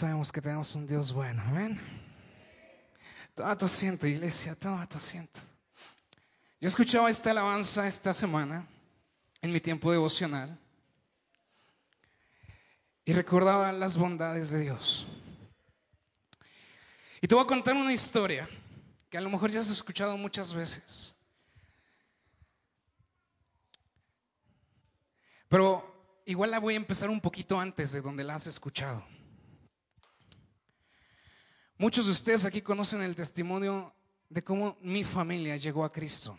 ¿Cuántos sabemos que tenemos un Dios bueno? Amén. Toma tu asiento, iglesia, toma tu asiento. Yo escuchaba esta alabanza esta semana en mi tiempo devocional y recordaba las bondades de Dios. Y te voy a contar una historia que a lo mejor ya has escuchado muchas veces. Pero igual la voy a empezar un poquito antes de donde la has escuchado. Muchos de ustedes aquí conocen el testimonio de cómo mi familia llegó a Cristo.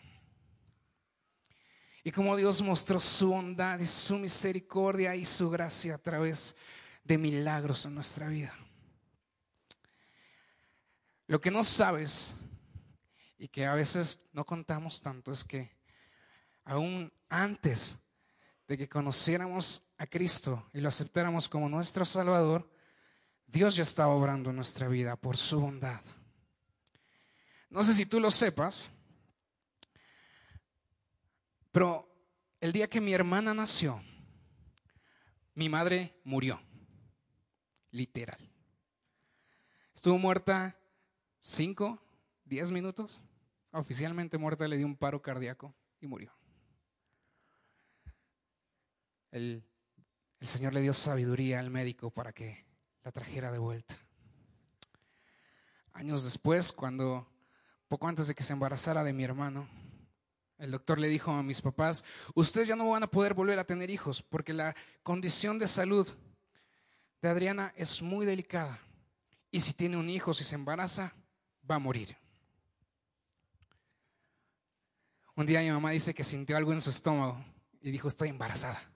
Y cómo Dios mostró su bondad y su misericordia y su gracia a través de milagros en nuestra vida. Lo que no sabes y que a veces no contamos tanto es que aún antes de que conociéramos a Cristo y lo aceptáramos como nuestro Salvador, Dios ya estaba obrando en nuestra vida por su bondad. No sé si tú lo sepas, pero el día que mi hermana nació, mi madre murió, literal. Estuvo muerta cinco, diez minutos. Oficialmente muerta le dio un paro cardíaco y murió. El, el Señor le dio sabiduría al médico para que la trajera de vuelta. Años después, cuando poco antes de que se embarazara de mi hermano, el doctor le dijo a mis papás, ustedes ya no van a poder volver a tener hijos porque la condición de salud de Adriana es muy delicada. Y si tiene un hijo, si se embaraza, va a morir. Un día mi mamá dice que sintió algo en su estómago y dijo, estoy embarazada.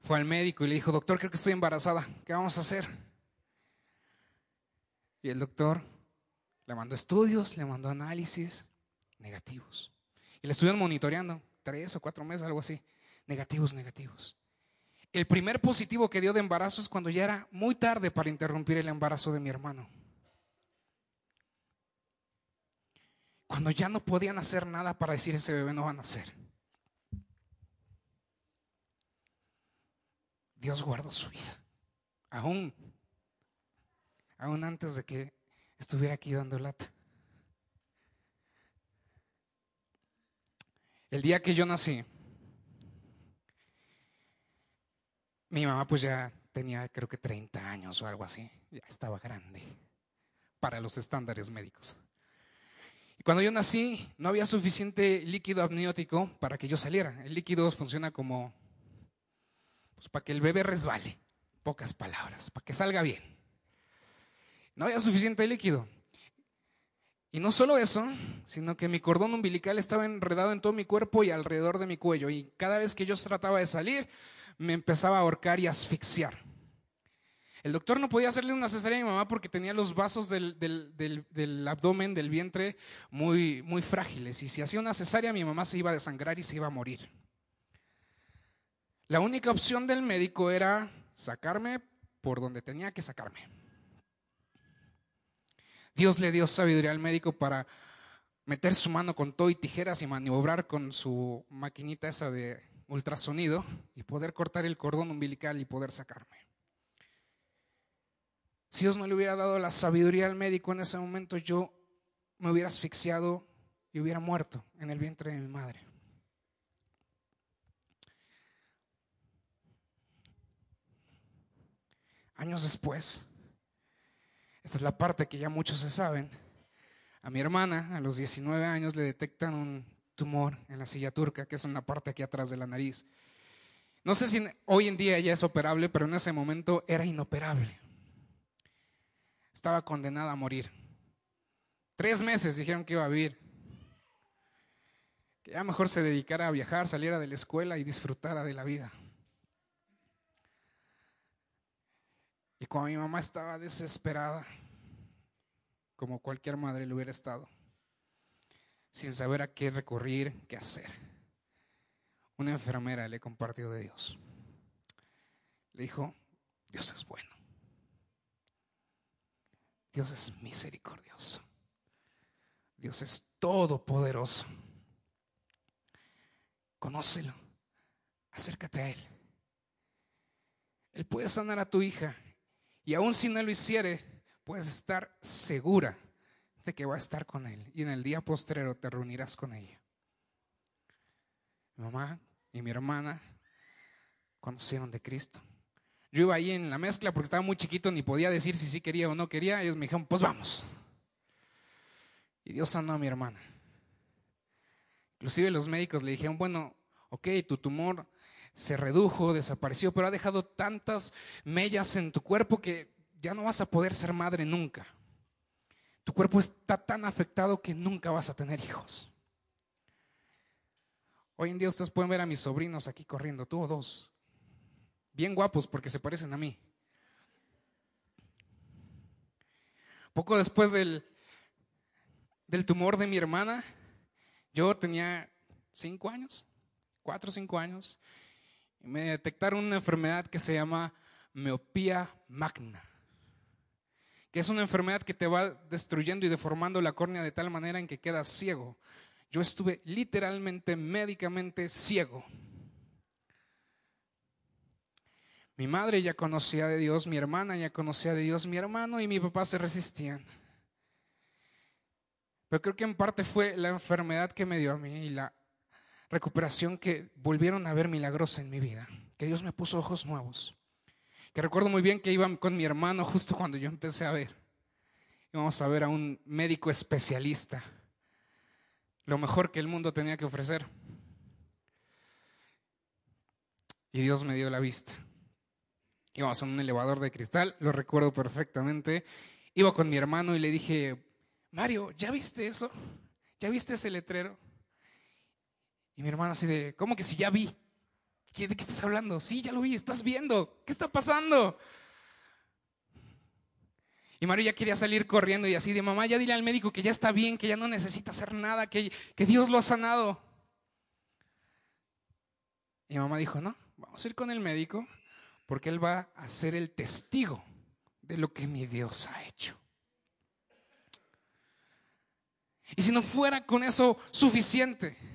Fue al médico y le dijo, doctor, creo que estoy embarazada, ¿qué vamos a hacer? Y el doctor le mandó estudios, le mandó análisis negativos. Y le estuvieron monitoreando tres o cuatro meses, algo así, negativos, negativos. El primer positivo que dio de embarazo es cuando ya era muy tarde para interrumpir el embarazo de mi hermano. Cuando ya no podían hacer nada para decir ese bebé no va a nacer. Dios guardó su vida. Aún, aún antes de que estuviera aquí dando lata. El día que yo nací, mi mamá pues ya tenía creo que 30 años o algo así, ya estaba grande para los estándares médicos. Y cuando yo nací no había suficiente líquido amniótico para que yo saliera. El líquido funciona como pues para que el bebé resbale, pocas palabras, para que salga bien. No había suficiente líquido. Y no solo eso, sino que mi cordón umbilical estaba enredado en todo mi cuerpo y alrededor de mi cuello. Y cada vez que yo trataba de salir, me empezaba a ahorcar y asfixiar. El doctor no podía hacerle una cesárea a mi mamá porque tenía los vasos del, del, abdomen, del vientre, muy, muy frágiles. Y si hacía una cesárea, mi mamá se iba a desangrar y se iba a morir. La única opción del médico era sacarme por donde tenía que sacarme. Dios le dio sabiduría al médico para meter su mano con todo y tijeras y maniobrar con su maquinita esa de ultrasonido y poder cortar el cordón umbilical y poder sacarme. Si Dios no le hubiera dado la sabiduría al médico en ese momento, yo me hubiera asfixiado y hubiera muerto en el vientre de mi madre. Años después, esta es la parte que ya muchos se saben, a mi hermana a los 19 años le detectan un tumor en la silla turca, que es una parte aquí atrás de la nariz. No sé si hoy en día ya es operable, pero en ese momento era inoperable. Estaba condenada a morir. Tres meses dijeron que iba a vivir. Que ya mejor se dedicara a viajar, saliera de la escuela y disfrutara de la vida. Y cuando mi mamá estaba desesperada, como cualquier madre le hubiera estado, sin saber a qué recurrir, qué hacer, una enfermera le compartió de Dios. Le dijo, Dios es bueno. Dios es misericordioso. Dios es todopoderoso. Conócelo. Acércate a Él. Él puede sanar a tu hija y aun si no lo hiciere, puedes estar segura de que va a estar con Él y en el día postrero te reunirás con ella. Mi mamá y mi hermana conocieron de Cristo. Yo iba ahí en la mezcla porque estaba muy chiquito, ni podía decir si sí quería o no quería. Ellos me dijeron, pues vamos. Y Dios sanó a mi hermana. Inclusive los médicos le dijeron, bueno, ok, tu tumor se redujo, desapareció, pero ha dejado tantas mellas en tu cuerpo que ya no vas a poder ser madre nunca. Tu cuerpo está tan afectado que nunca vas a tener hijos. Hoy en día ustedes pueden ver a mis sobrinos aquí corriendo, tú o dos, bien guapos porque se parecen a mí. Poco después del, del tumor de mi hermana, yo tenía cinco años, cuatro o cinco años, y me detectaron una enfermedad que se llama miopía magna, que es una enfermedad que te va destruyendo y deformando la córnea de tal manera en que quedas ciego. Yo estuve literalmente médicamente ciego. Mi madre ya conocía de Dios, mi hermana ya conocía de Dios, mi hermano y mi papá se resistían. Pero creo que en parte fue la enfermedad que me dio a mí y la recuperación que volvieron a ver milagrosa en mi vida, que Dios me puso ojos nuevos. Que recuerdo muy bien que iba con mi hermano justo cuando yo empecé a ver. Íbamos a ver a un médico especialista, lo mejor que el mundo tenía que ofrecer. Y Dios me dio la vista. Íbamos en un elevador de cristal, lo recuerdo perfectamente. Iba con mi hermano y le dije, Mario, ¿ya viste eso? ¿Ya viste ese letrero? Y mi hermano así de, ¿cómo que si ya vi? ¿De qué estás hablando? Sí, ya lo vi, estás viendo. ¿Qué está pasando? Y Mario ya quería salir corriendo y así de, mamá, ya dile al médico que ya está bien, que ya no necesita hacer nada, que, que Dios lo ha sanado. Y mamá dijo, no, vamos a ir con el médico porque él va a ser el testigo de lo que mi Dios ha hecho. Y si no fuera con eso suficiente,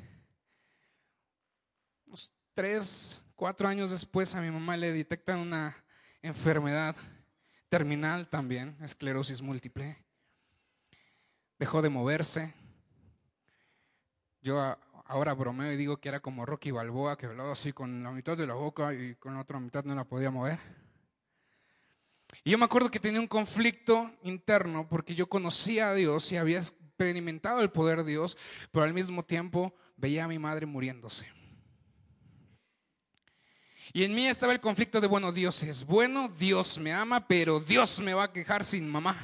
tres, cuatro años después a mi mamá le detectan una enfermedad terminal también, esclerosis múltiple. Dejó de moverse. Yo ahora bromeo y digo que era como Rocky Balboa, que hablaba así con la mitad de la boca y con la otra mitad no la podía mover. Y yo me acuerdo que tenía un conflicto interno porque yo conocía a Dios y había experimentado el poder de Dios, pero al mismo tiempo veía a mi madre muriéndose. Y en mí estaba el conflicto de, bueno, Dios es bueno, Dios me ama, pero Dios me va a quejar sin mamá.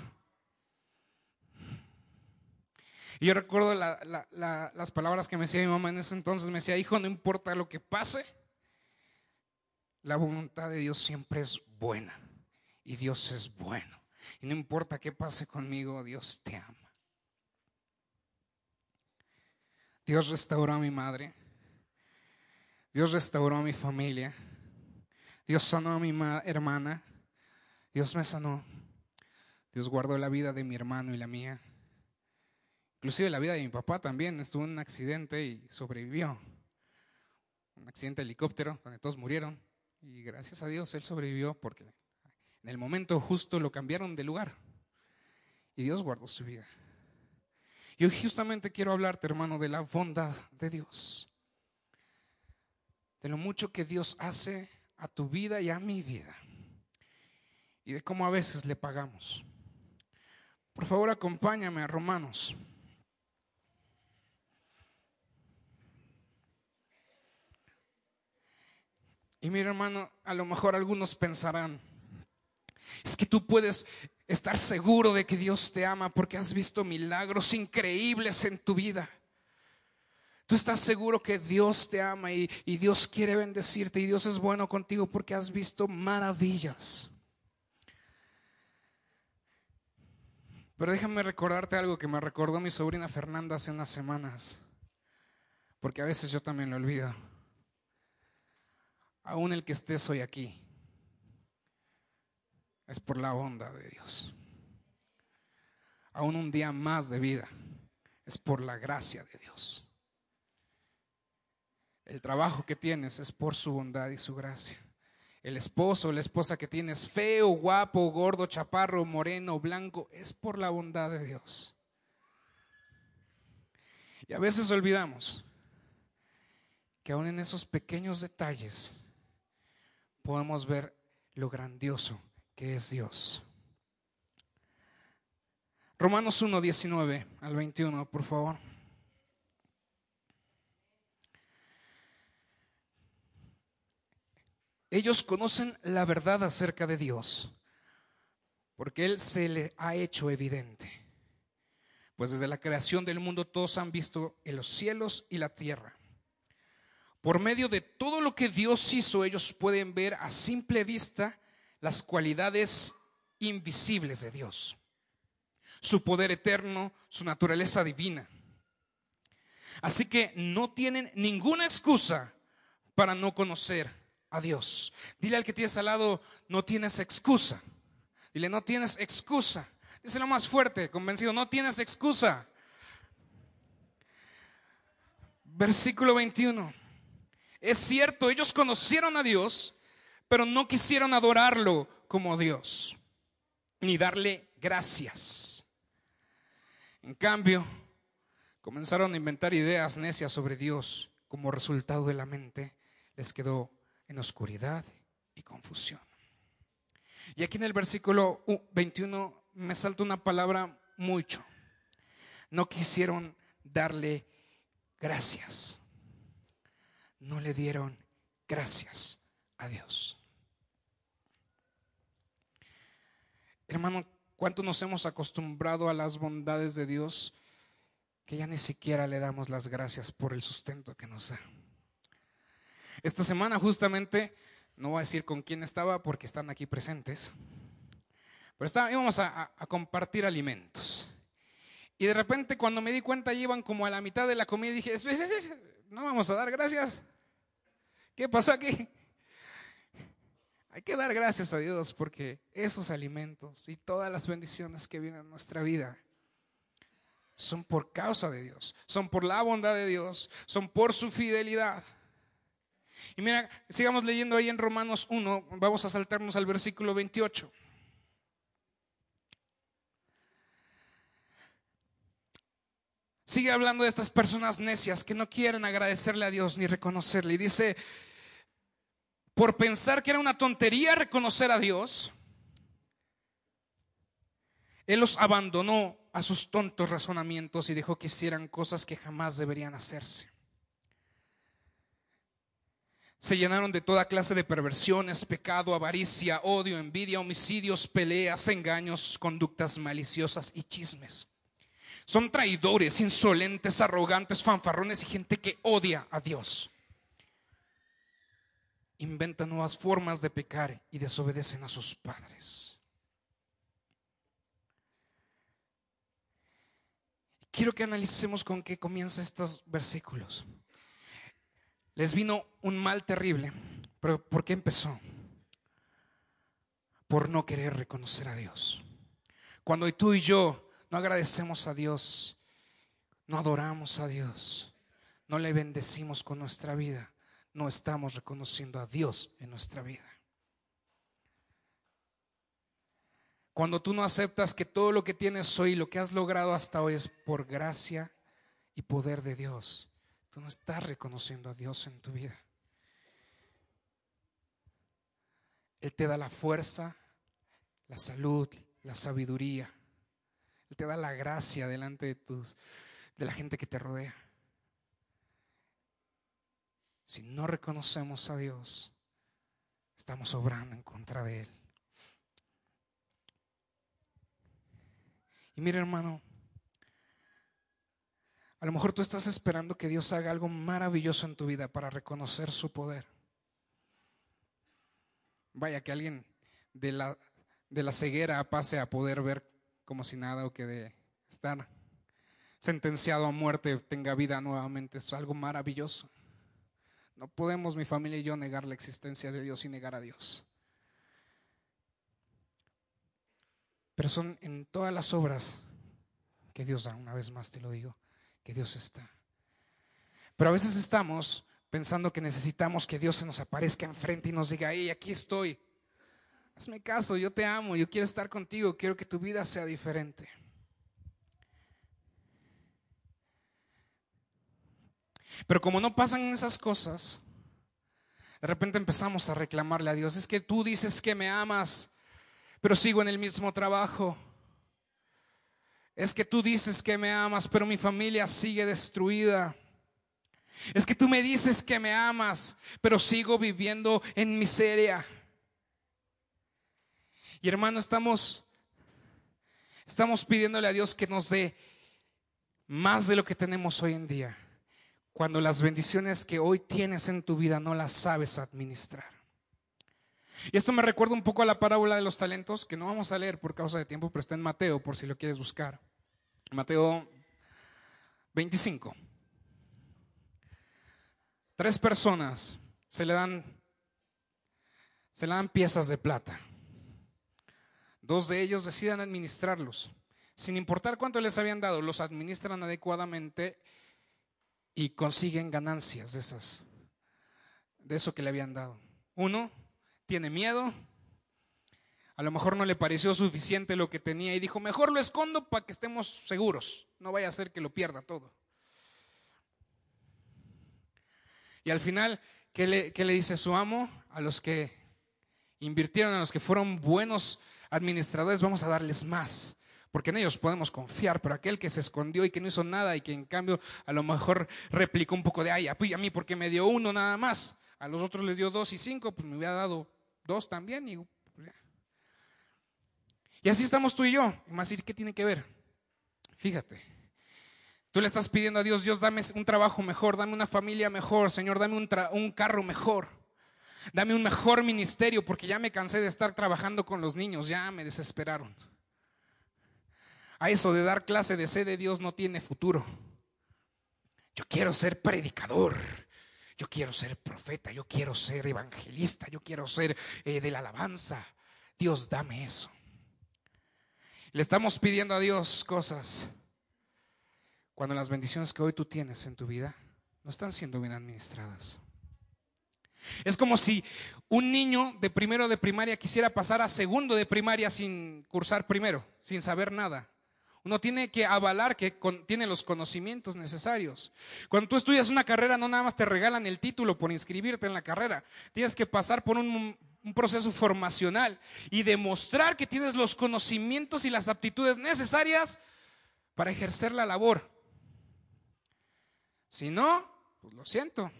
Y yo recuerdo las palabras que me decía mi mamá en ese entonces, me decía, hijo, no importa lo que pase, la voluntad de Dios siempre es buena y Dios es bueno. Y no importa qué pase conmigo, Dios te ama. Dios restauró a mi madre. Dios restauró a mi familia. Dios sanó a mi hermana. Dios me sanó. Dios guardó la vida de mi hermano y la mía. Inclusive la vida de mi papá también. Estuvo en un accidente y sobrevivió. Un accidente de helicóptero donde todos murieron. Y gracias a Dios él sobrevivió porque en el momento justo lo cambiaron de lugar. Y Dios guardó su vida. Y hoy justamente quiero hablarte, hermano, de la bondad de Dios. De lo mucho que Dios hace a tu vida y a mi vida. Y de cómo a veces le pagamos. Por favor, acompáñame a Romanos. Y mira, hermano, a lo mejor algunos pensarán, es que tú puedes estar seguro de que Dios te ama porque has visto milagros increíbles en tu vida. Tú estás seguro que Dios te ama y, Dios quiere bendecirte y Dios es bueno contigo porque has visto maravillas. Pero déjame recordarte algo que me recordó mi sobrina Fernanda hace unas semanas, porque a veces yo también lo olvido. Aún el que estés hoy aquí es por la bondad de Dios. Aún un día más de vida es por la gracia de Dios. El trabajo que tienes es por su bondad y su gracia. el esposo la esposa que tienes, feo, guapo, gordo, chaparro, moreno, blanco, es por la bondad de Dios. Y a veces olvidamos que aún en esos pequeños detalles podemos ver lo grandioso que es Dios. Romanos 1, 19 al 21, por favor. Ellos conocen la verdad acerca de Dios, porque Él se le ha hecho evidente. Pues desde la creación del mundo todos han visto en los cielos y la tierra. Por medio de todo lo que Dios hizo, ellos pueden ver a simple vista las cualidades invisibles de Dios, su poder eterno, su naturaleza divina. Así que no tienen ninguna excusa para no conocer a Dios. Dile al que tienes al lado, no tienes excusa. Dile, no tienes excusa. Díselo más fuerte, convencido, no tienes excusa. Versículo 21. Es cierto, ellos conocieron a Dios, pero no quisieron adorarlo como Dios, ni darle gracias. En cambio, comenzaron a inventar ideas necias sobre Dios. Como resultado de la mente, les quedó en oscuridad y confusión. Y aquí en el versículo 21 me salta una palabra mucho. No quisieron darle gracias. No le dieron gracias a Dios. Hermano, ¿cuánto nos hemos acostumbrado a las bondades de Dios que ya ni siquiera le damos las gracias por el sustento que nos da? Esta semana justamente, no voy a decir con quién estaba porque están aquí presentes, pero estaba, íbamos a, compartir alimentos. Y de repente cuando me di cuenta iban como a la mitad de la comida dije, no vamos a dar gracias. ¿Qué pasó aquí? Hay que dar gracias a Dios porque esos alimentos y todas las bendiciones que vienen a nuestra vida son por causa de Dios, son por la bondad de Dios, son por su fidelidad. Y mira, sigamos leyendo ahí en Romanos 1, vamos a saltarnos al versículo 28. Sigue hablando de estas personas necias que no quieren agradecerle a Dios ni reconocerle. Y dice, por pensar que era una tontería reconocer a Dios, Él los abandonó a sus tontos razonamientos y dejó que hicieran cosas que jamás deberían hacerse se llenaron de toda clase de perversiones, pecado, avaricia, odio, envidia, homicidios, peleas, engaños, conductas maliciosas y chismes. Son traidores, insolentes, arrogantes, fanfarrones y gente que odia a Dios. Inventan nuevas formas de pecar y desobedecen a sus padres. Quiero que analicemos con qué comienzan estos versículos. Les vino un mal terrible. ¿Pero por qué empezó? Por no querer reconocer a Dios. Cuando tú y yo no agradecemos a Dios, no adoramos a Dios, no le bendecimos con nuestra vida, no estamos reconociendo a Dios en nuestra vida. Cuando tú no aceptas que todo lo que tienes hoy, lo que has logrado hasta hoy es por gracia y poder de Dios, Tú no estás reconociendo a Dios en tu vida. Él te da la fuerza, la salud, la sabiduría. Él te da la gracia delante de tus de la gente que te rodea. Si no reconocemos a Dios, estamos obrando en contra de Él. Y mira, hermano, a lo mejor tú estás esperando que Dios haga algo maravilloso en tu vida para reconocer su poder. Vaya, que alguien de la, de la ceguera pase a poder ver como si nada o que de estar sentenciado a muerte tenga vida nuevamente. Es algo maravilloso. No podemos, mi familia y yo, negar la existencia de Dios y negar a Dios. Pero son en todas las obras que Dios da, una vez más te lo digo, que Dios está. Pero a veces estamos pensando que necesitamos que Dios se nos aparezca enfrente y nos diga, hey, aquí estoy. Hazme caso, yo te amo, yo quiero estar contigo, quiero que tu vida sea diferente. Pero como no pasan esas cosas, de repente empezamos a reclamarle a Dios, es que tú dices que me amas, pero sigo en el mismo trabajo. Es que tú dices que me amas, pero mi familia sigue destruida. Es que tú me dices que me amas, pero sigo viviendo en miseria. Y hermano, estamos estamos pidiéndole a Dios que nos dé más de lo que tenemos hoy en día cuando las bendiciones que hoy tienes en tu vida no las sabes administrar. Y esto me recuerda un poco a la parábola de los talentos, que no vamos a leer por causa de tiempo, pero está en Mateo, por si lo quieres buscar. Mateo 25. Tres personas se le dan, se le dan piezas de plata. Dos de ellos deciden administrarlos. Sin importar cuánto les habían dado, los administran adecuadamente y consiguen ganancias de esas, de eso que le habían dado. Uno tiene miedo, a lo mejor no le pareció suficiente lo que tenía y dijo, mejor lo escondo para que estemos seguros, no vaya a ser que lo pierda todo. Y al final, ¿qué le, qué le dice su amo? A los que invirtieron, a los que fueron buenos administradores, vamos a darles más porque en ellos podemos confiar, pero aquel que se escondió y que no hizo nada y que en cambio a lo mejor replicó un poco de, ay, a mí porque me dio uno nada más, a los otros les dio dos y cinco, pues me hubiera dado dos también. Y, pues, y así estamos tú y yo. Y más ¿qué tiene que ver? Fíjate. Tú le estás pidiendo a Dios, Dios, dame un trabajo mejor, dame una familia mejor, Señor, dame un, un carro mejor. Dame un mejor ministerio porque ya me cansé de estar trabajando con los niños, ya me desesperaron a eso de dar clase de sed de Dios no tiene futuro. Yo quiero ser predicador, yo quiero ser profeta, yo quiero ser evangelista, yo quiero ser eh, de la alabanza. Dios, dame eso. Le estamos pidiendo a Dios cosas cuando las bendiciones que hoy tú tienes en tu vida no están siendo bien administradas. Es como si un niño de primero de primaria quisiera pasar a segundo de primaria sin cursar primero, sin saber nada. Uno tiene que avalar que tiene los conocimientos necesarios. Cuando tú estudias una carrera, no nada más te regalan el título por inscribirte en la carrera. Tienes que pasar por un, proceso formacional y demostrar que tienes los conocimientos y las aptitudes necesarias para ejercer la labor. Si no, pues lo siento.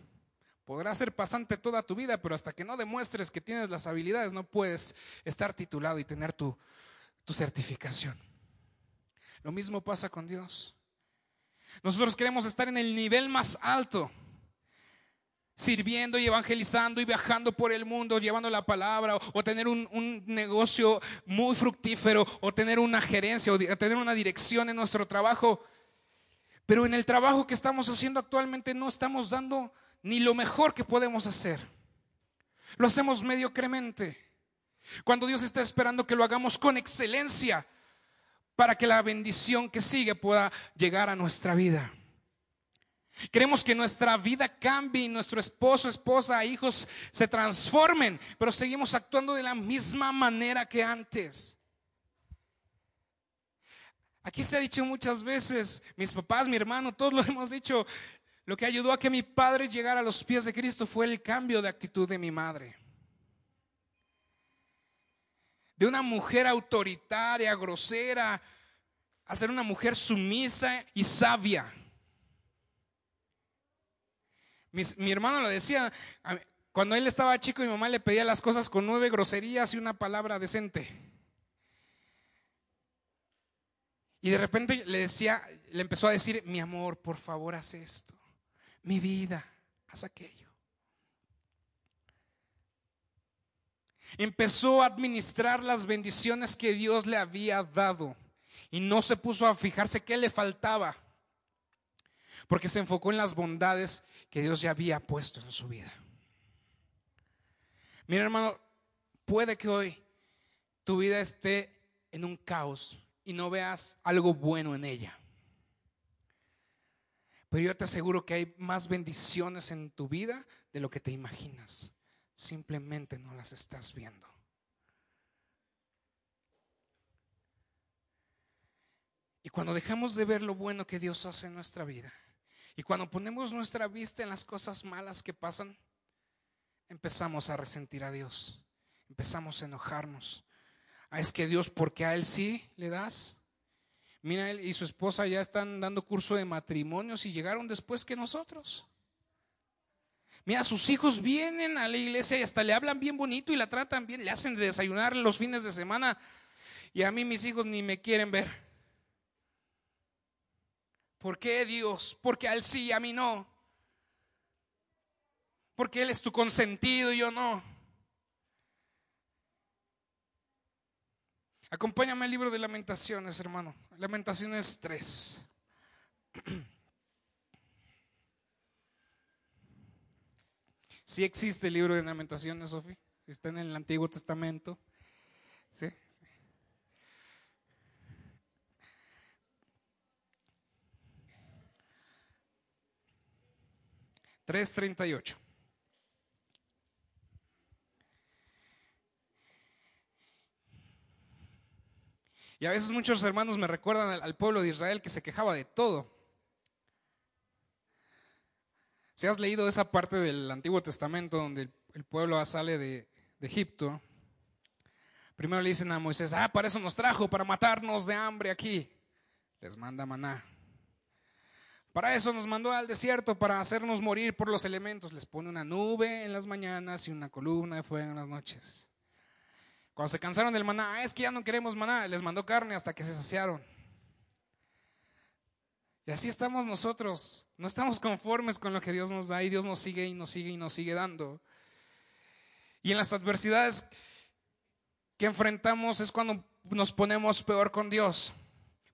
Podrás ser pasante toda tu vida, pero hasta que no demuestres que tienes las habilidades, no puedes estar titulado y tener tu certificación. Lo mismo pasa con Dios. Nosotros queremos estar en el nivel más alto, sirviendo y evangelizando y viajando por el mundo, llevando la palabra, o, tener un, negocio muy fructífero, o tener una gerencia, o tener una dirección en nuestro trabajo. Pero en el trabajo que estamos haciendo actualmente no estamos dando ni lo mejor que podemos hacer. Lo hacemos mediocremente. Cuando Dios está esperando que lo hagamos con excelencia, para que la bendición que sigue pueda llegar a nuestra vida. Queremos que nuestra vida cambie y nuestro esposo, esposa, hijos se transformen, pero seguimos actuando de la misma manera que antes. Aquí se ha dicho muchas veces, mis papás, mi hermano, todos lo hemos dicho, lo que ayudó a que mi padre llegara a los pies de Cristo fue el cambio de actitud de mi madre de una mujer autoritaria, grosera, a ser una mujer sumisa y sabia. mi hermano lo decía, cuando él estaba chico mi mamá le pedía las cosas con nueve groserías y una palabra decente. Y de repente le decía, le empezó a decir, mi amor, por favor, haz esto. Mi vida, haz aquello. Empezó a administrar las bendiciones que Dios le había dado y no se puso a fijarse qué le faltaba, porque se enfocó en las bondades que Dios ya había puesto en su vida. Mira hermano, puede que hoy tu vida esté en un caos y no veas algo bueno en ella. Pero yo te aseguro que hay más bendiciones en tu vida de lo que te imaginas. Simplemente no las estás viendo. Y cuando dejamos de ver lo bueno que Dios hace en nuestra vida, y cuando ponemos nuestra vista en las cosas malas que pasan, empezamos a resentir a Dios, empezamos a enojarnos. Ah, es que Dios, porque a Él sí le das. Mira, él y su esposa ya están dando curso de matrimonios y llegaron después que nosotros. Mira, sus hijos vienen a la iglesia y hasta le hablan bien bonito y la tratan bien, le hacen de desayunar los fines de semana. Y a mí mis hijos ni me quieren ver. ¿Por qué Dios? Porque a Él sí, a mí no. Porque Él es tu consentido y yo no. Acompáñame al libro de lamentaciones, hermano. Lamentaciones 3. Sí existe el libro de lamentaciones, Sofi. Si está en el Antiguo Testamento. ¿Sí? 3.38. Y a veces muchos hermanos me recuerdan al, pueblo de Israel que se quejaba de todo. Si has leído esa parte del Antiguo Testamento donde el, pueblo sale de, de Egipto, primero le dicen a Moisés, ah, para eso nos trajo, para matarnos de hambre aquí. Les manda maná. Para eso nos mandó al desierto, para hacernos morir por los elementos. Les pone una nube en las mañanas y una columna de fuego en las noches. Cuando se cansaron del maná, ah, es que ya no queremos maná, les mandó carne hasta que se saciaron. Y así estamos nosotros. No estamos conformes con lo que Dios nos da y Dios nos sigue y nos sigue y nos sigue dando. Y en las adversidades que enfrentamos es cuando nos ponemos peor con Dios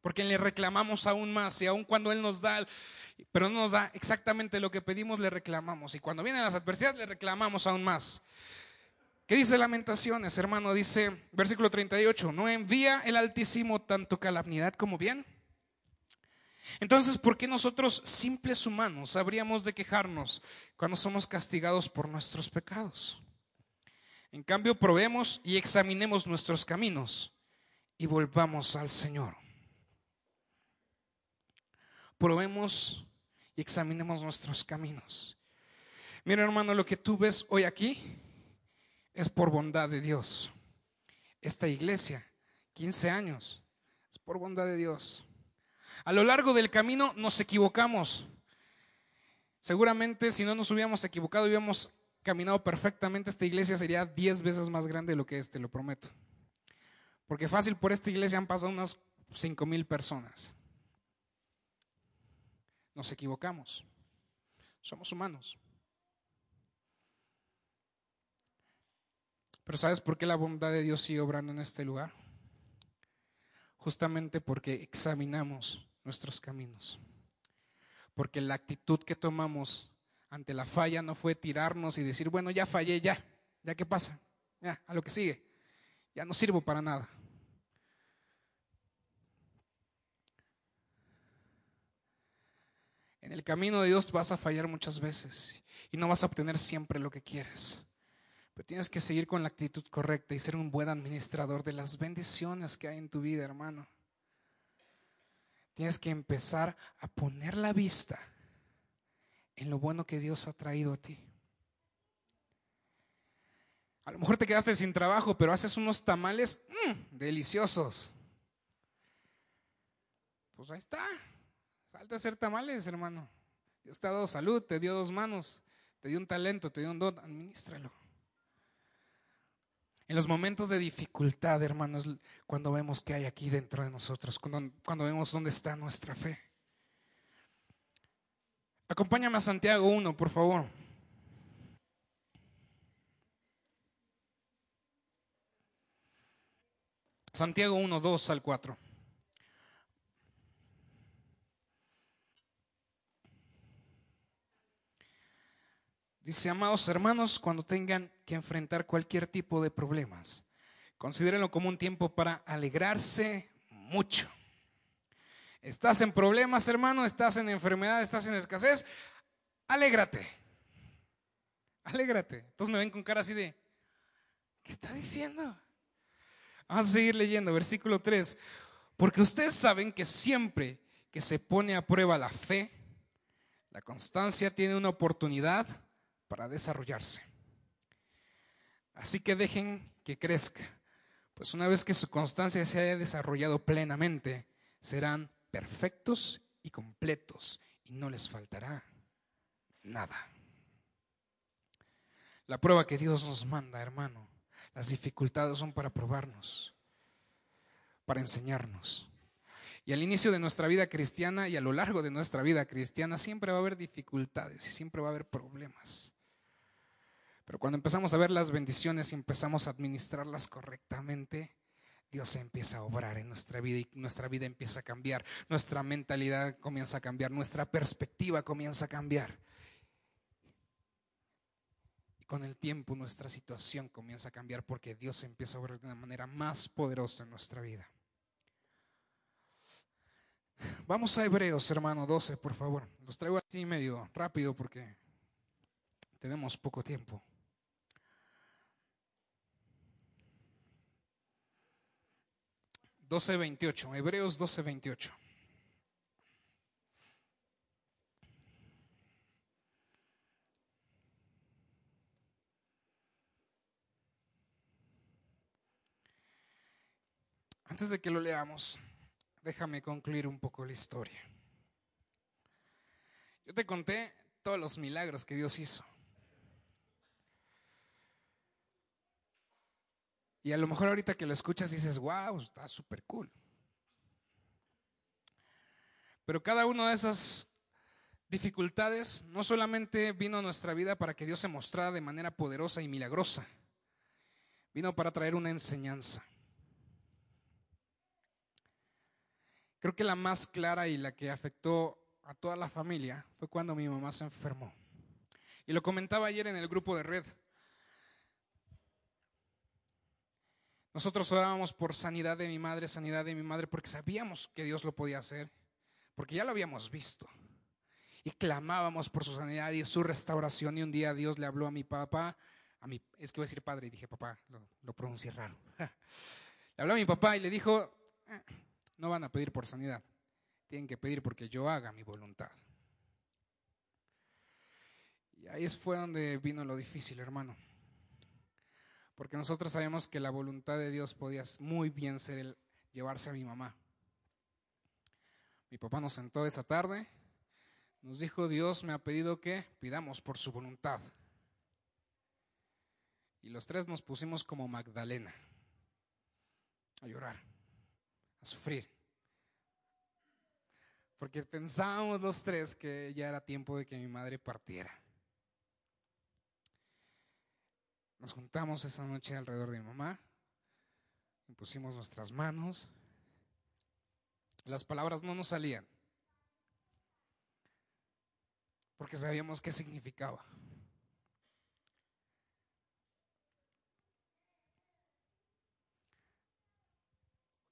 porque le reclamamos aún más y aún cuando Él nos da, pero no nos da exactamente lo que pedimos, le reclamamos. Y cuando vienen las adversidades, le reclamamos aún más. ¿Qué dice Lamentaciones, hermano? Dice, versículo 38, ¿no envía el Altísimo tanto calamidad como bien? Entonces, ¿por qué nosotros, simples humanos, habríamos de quejarnos cuando somos castigados por nuestros pecados? En cambio, probemos y examinemos nuestros caminos y volvamos al Señor probemos y examinemos nuestros caminos. Mira hermano, lo que tú ves hoy aquí es por bondad de Dios. Esta iglesia, 15 años, es por bondad de Dios. A lo largo del camino nos equivocamos. Seguramente si no nos hubiéramos equivocado, hubiéramos caminado perfectamente, esta iglesia sería 10 veces más grande de lo que es, te lo prometo. Porque fácil por esta iglesia han pasado unas 5 mil personas nos equivocamos. Somos humanos. Pero ¿sabes por qué la bondad de Dios sigue obrando en este lugar? Justamente porque examinamos nuestros caminos. Porque la actitud que tomamos ante la falla no fue tirarnos y decir, bueno, ya fallé, ya, ya qué pasa, ya, a lo que sigue, ya no sirvo para nada. En el camino de Dios vas a fallar muchas veces y no vas a obtener siempre lo que quieres. Pero tienes que seguir con la actitud correcta y ser un buen administrador de las bendiciones que hay en tu vida, hermano. Tienes que empezar a poner la vista en lo bueno que Dios ha traído a ti. A lo mejor te quedaste sin trabajo, pero haces unos tamales mm, deliciosos. Pues ahí está. Salte a hacer tamales, hermano. Dios te ha dado salud, te dio dos manos, te dio un talento, te dio un don, administralo. En los momentos de dificultad, hermanos, cuando vemos que hay aquí dentro de nosotros, cuando, cuando vemos dónde está nuestra fe. Acompáñame a Santiago 1, por favor. Santiago 1, 2 al 4. Dice, amados hermanos, cuando tengan que enfrentar cualquier tipo de problemas, considérenlo como un tiempo para alegrarse mucho. Estás en problemas, hermano, estás en enfermedad, estás en escasez, alégrate. Alégrate. Entonces me ven con cara así de, ¿qué está diciendo? Vamos a seguir leyendo, versículo 3. Porque ustedes saben que siempre que se pone a prueba la fe, la constancia tiene una oportunidad para desarrollarse. Así que dejen que crezca, pues una vez que su constancia se haya desarrollado plenamente, serán perfectos y completos y no les faltará nada. La prueba que Dios nos manda, hermano, las dificultades son para probarnos, para enseñarnos. Y al inicio de nuestra vida cristiana y a lo largo de nuestra vida cristiana siempre va a haber dificultades y siempre va a haber problemas. Pero cuando empezamos a ver las bendiciones y empezamos a administrarlas correctamente, Dios empieza a obrar en nuestra vida y nuestra vida empieza a cambiar, nuestra mentalidad comienza a cambiar, nuestra perspectiva comienza a cambiar. Y con el tiempo nuestra situación comienza a cambiar porque Dios empieza a obrar de una manera más poderosa en nuestra vida. Vamos a Hebreos, hermano 12, por favor. Los traigo así medio rápido porque tenemos poco tiempo. Doce veintiocho, Hebreos doce veintiocho. Antes de que lo leamos, déjame concluir un poco la historia. Yo te conté todos los milagros que Dios hizo. Y a lo mejor ahorita que lo escuchas dices, wow, está súper cool. Pero cada una de esas dificultades no solamente vino a nuestra vida para que Dios se mostrara de manera poderosa y milagrosa, vino para traer una enseñanza. Creo que la más clara y la que afectó a toda la familia fue cuando mi mamá se enfermó. Y lo comentaba ayer en el grupo de red. Nosotros orábamos por sanidad de mi madre, sanidad de mi madre, porque sabíamos que Dios lo podía hacer, porque ya lo habíamos visto. Y clamábamos por su sanidad y su restauración. Y un día Dios le habló a mi papá, a mi, es que voy a decir padre, y dije papá, lo, lo pronuncié raro. le habló a mi papá y le dijo, eh, no van a pedir por sanidad, tienen que pedir porque yo haga mi voluntad. Y ahí fue donde vino lo difícil, hermano. Porque nosotros sabemos que la voluntad de Dios podía muy bien ser el llevarse a mi mamá. Mi papá nos sentó esa tarde, nos dijo, Dios me ha pedido que pidamos por su voluntad. Y los tres nos pusimos como Magdalena a llorar a sufrir. Porque pensábamos los tres que ya era tiempo de que mi madre partiera. Nos juntamos esa noche alrededor de mi mamá, pusimos nuestras manos, las palabras no nos salían, porque sabíamos qué significaba.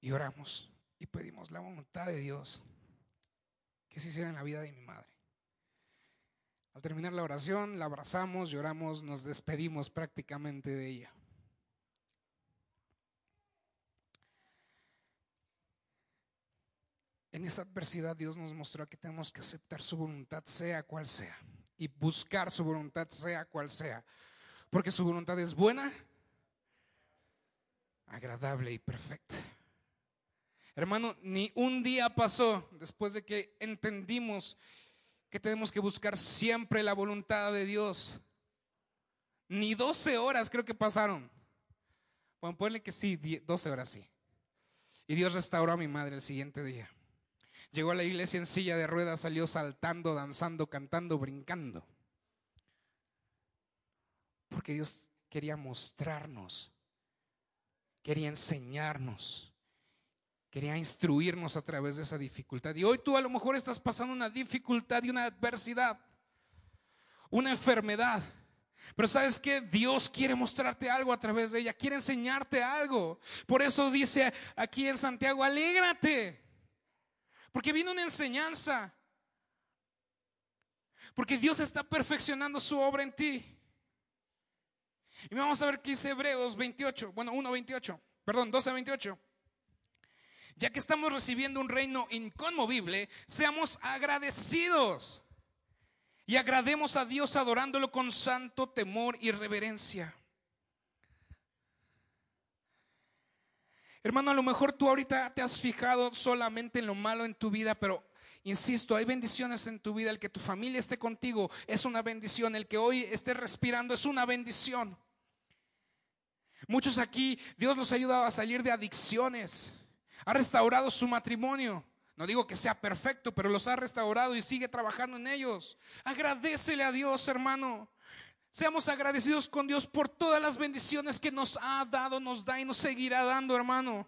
y oramos y pedimos la voluntad de Dios que se hiciera en la vida de mi madre. Al terminar la oración, la abrazamos, lloramos, nos despedimos prácticamente de ella. En esa adversidad Dios nos mostró que tenemos que aceptar su voluntad sea cual sea y buscar su voluntad sea cual sea, porque su voluntad es buena, agradable y perfecta. Hermano, ni un día pasó después de que entendimos que tenemos que buscar siempre la voluntad de Dios. Ni 12 horas creo que pasaron. Bueno, ponle que sí, 12 horas sí. Y Dios restauró a mi madre el siguiente día. Llegó a la iglesia en silla de ruedas, salió saltando, danzando, cantando, brincando. Porque Dios quería mostrarnos, quería enseñarnos quería instruirnos a través de esa dificultad. Y hoy tú a lo mejor estás pasando una dificultad y una adversidad, una enfermedad. Pero sabes que Dios quiere mostrarte algo a través de ella, quiere enseñarte algo. Por eso dice aquí en Santiago, alégrate. Porque viene una enseñanza. Porque Dios está perfeccionando su obra en ti. Y vamos a ver qué dice Hebreos 28, bueno, 1.28, perdón, 12.28. Ya que estamos recibiendo un reino inconmovible, seamos agradecidos y agrademos a Dios adorándolo con santo temor y reverencia. Hermano, a lo mejor tú ahorita te has fijado solamente en lo malo en tu vida, pero Insisto, hay bendiciones en tu vida. El que tu familia esté contigo es una bendición. El que hoy esté respirando es una bendición. Muchos aquí, Dios los ha ayudado a salir de adicciones. Ha restaurado su matrimonio. No digo que sea perfecto, pero los ha restaurado y sigue trabajando en ellos. Agradecele a Dios, hermano. Seamos agradecidos con Dios por todas las bendiciones que nos ha dado, nos da y nos seguirá dando, hermano.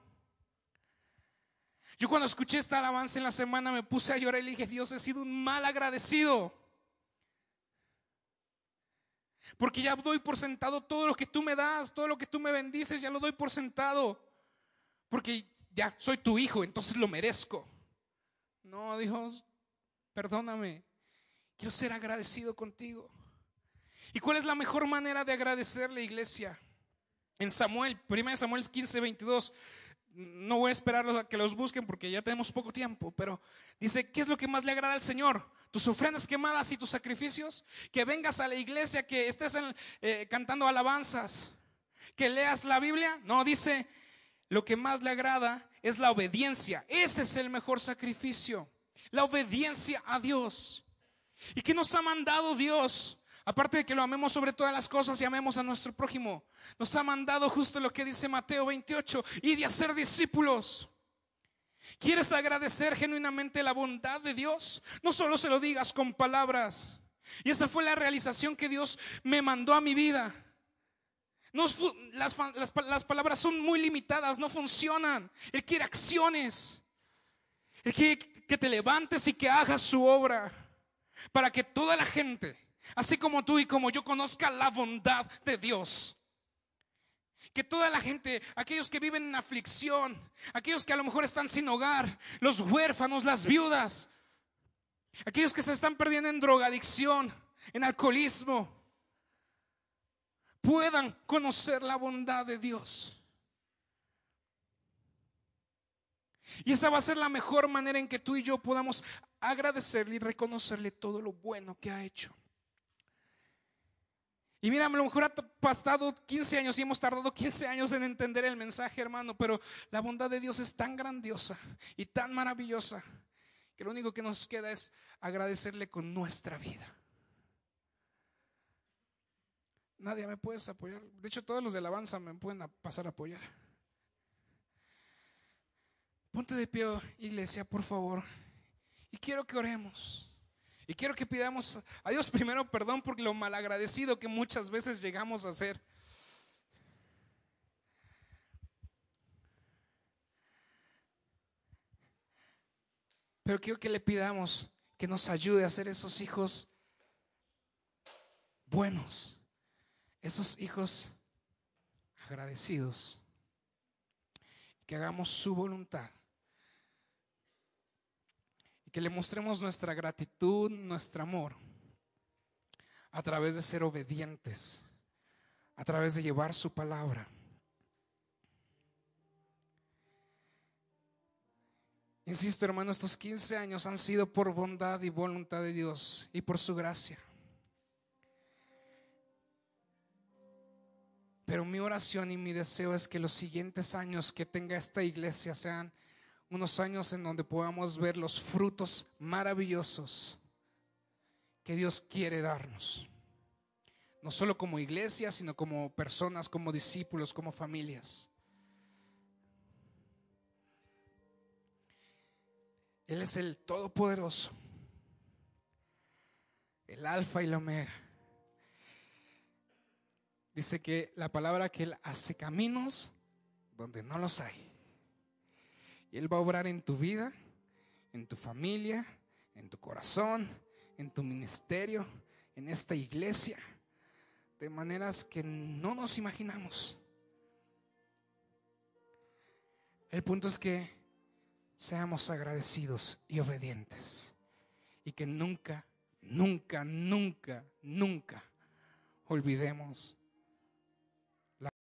Yo cuando escuché esta alabanza en la semana me puse a llorar y le dije, Dios, he sido un mal agradecido. Porque ya doy por sentado todo lo que tú me das, todo lo que tú me bendices, ya lo doy por sentado. Porque ya soy tu hijo, entonces lo merezco. No, Dios, perdóname. Quiero ser agradecido contigo. ¿Y cuál es la mejor manera de agradecerle, iglesia? En Samuel, 1 Samuel 15, 22, no voy a esperar a que los busquen porque ya tenemos poco tiempo, pero dice, ¿qué es lo que más le agrada al Señor? Tus ofrendas quemadas y tus sacrificios, que vengas a la iglesia, que estés eh, cantando alabanzas, que leas la Biblia. No, dice, lo que más le agrada es la obediencia. Ese es el mejor sacrificio, la obediencia a Dios. ¿Y qué nos ha mandado Dios? Aparte de que lo amemos sobre todas las cosas y amemos a nuestro prójimo, nos ha mandado justo lo que dice Mateo 28, y de hacer discípulos. ¿Quieres agradecer genuinamente la bondad de Dios? No solo se lo digas con palabras. Y esa fue la realización que Dios me mandó a mi vida. Las, las, palabras son muy limitadas, no funcionan. Él quiere acciones. Él quiere que te levantes y que hagas su obra para que toda la gente Así como tú y como yo conozca la bondad de Dios. Que toda la gente, aquellos que viven en aflicción, aquellos que a lo mejor están sin hogar, los huérfanos, las viudas, aquellos que se están perdiendo en drogadicción, en alcoholismo, puedan conocer la bondad de Dios. Y esa va a ser la mejor manera en que tú y yo podamos agradecerle y reconocerle todo lo bueno que ha hecho. Y mira, a lo mejor ha pasado 15 años y hemos tardado 15 años en entender el mensaje, hermano, pero la bondad de Dios es tan grandiosa y tan maravillosa que lo único que nos queda es agradecerle con nuestra vida. Nadie me puede apoyar. De hecho, todos los de alabanza me pueden pasar a apoyar. Ponte de pie, iglesia, por favor. Y quiero que oremos. Y quiero que pidamos a Dios primero perdón por lo malagradecido que muchas veces llegamos a ser. Pero quiero que le pidamos que nos ayude a ser esos hijos buenos, esos hijos agradecidos, que hagamos su voluntad y que le mostremos nuestra gratitud, nuestro amor, a través de ser obedientes, a través de llevar su palabra. Insisto, hermano, estos 15 años han sido por bondad y voluntad de Dios y por su gracia. Pero mi oración y mi deseo es que los siguientes años que tenga esta iglesia sean unos años en donde podamos ver los frutos maravillosos que Dios quiere darnos. No solo como iglesia, sino como personas, como discípulos, como familias. Él es el Todopoderoso, el Alfa y el Omega. Dice que la palabra que Él hace caminos donde no los hay. Y Él va a obrar en tu vida, en tu familia, en tu corazón, en tu ministerio, en esta iglesia, de maneras que no nos imaginamos. El punto es que seamos agradecidos y obedientes. Y que nunca, nunca, nunca, nunca olvidemos